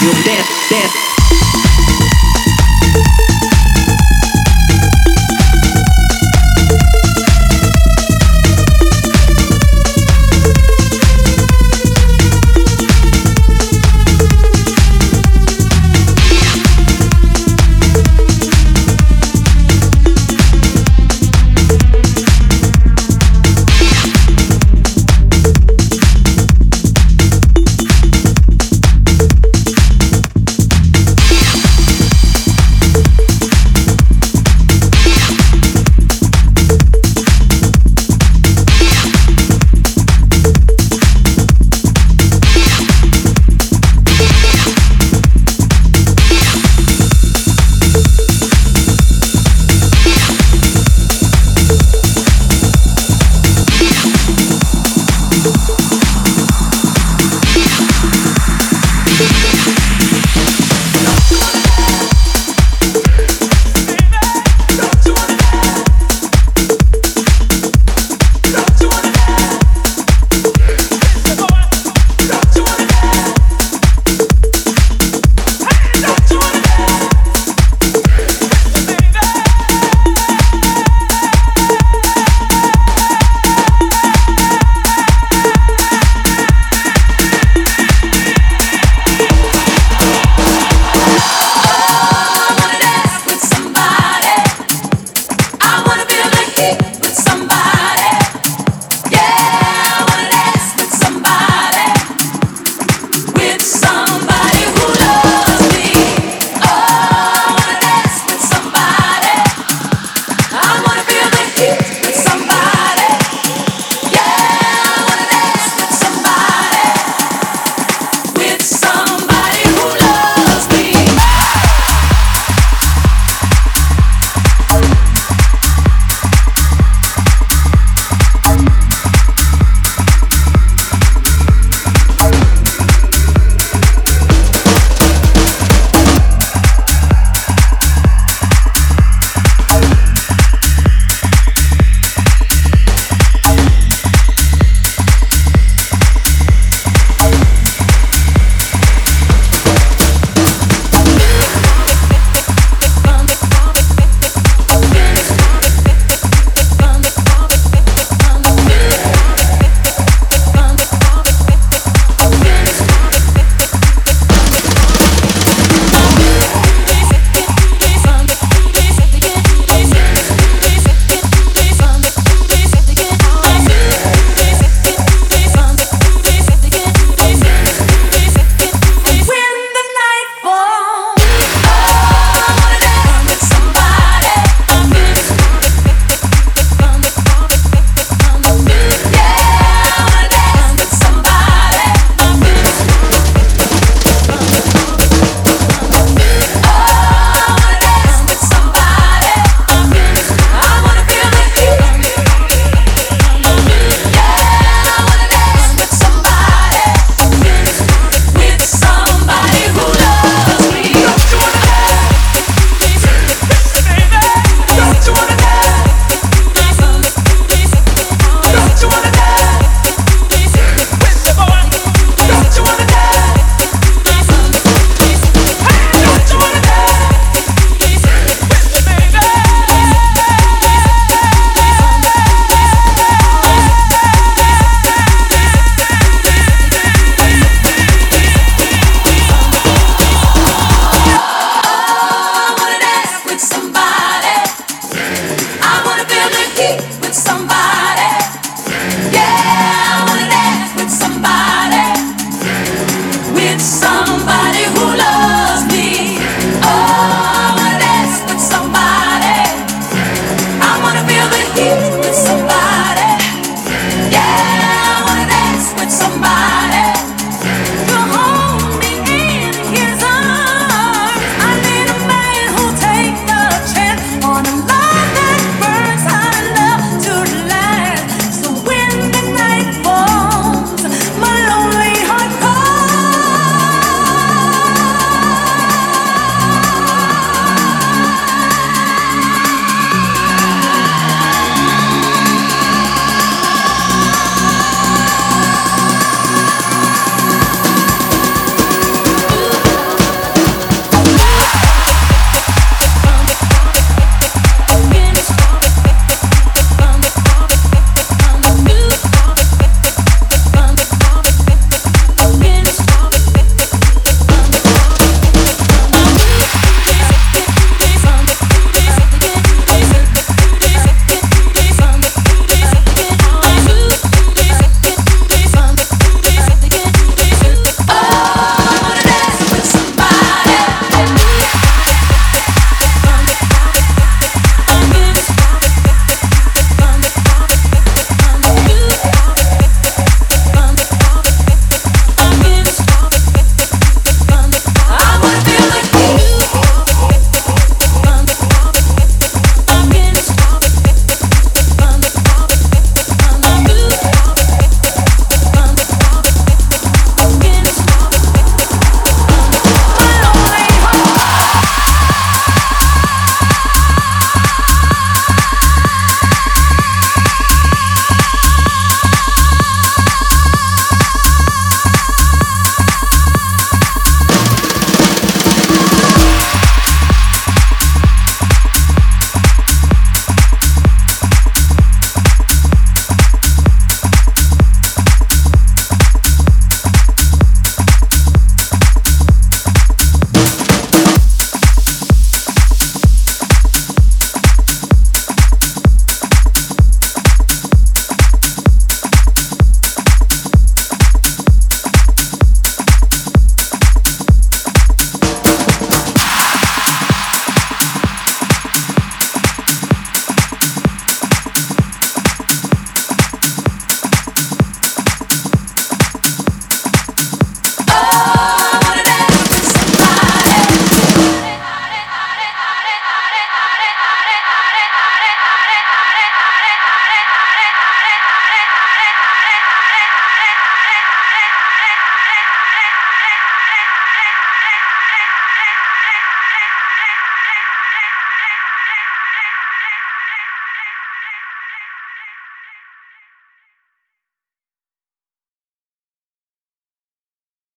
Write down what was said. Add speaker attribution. Speaker 1: radio. Dance, dance.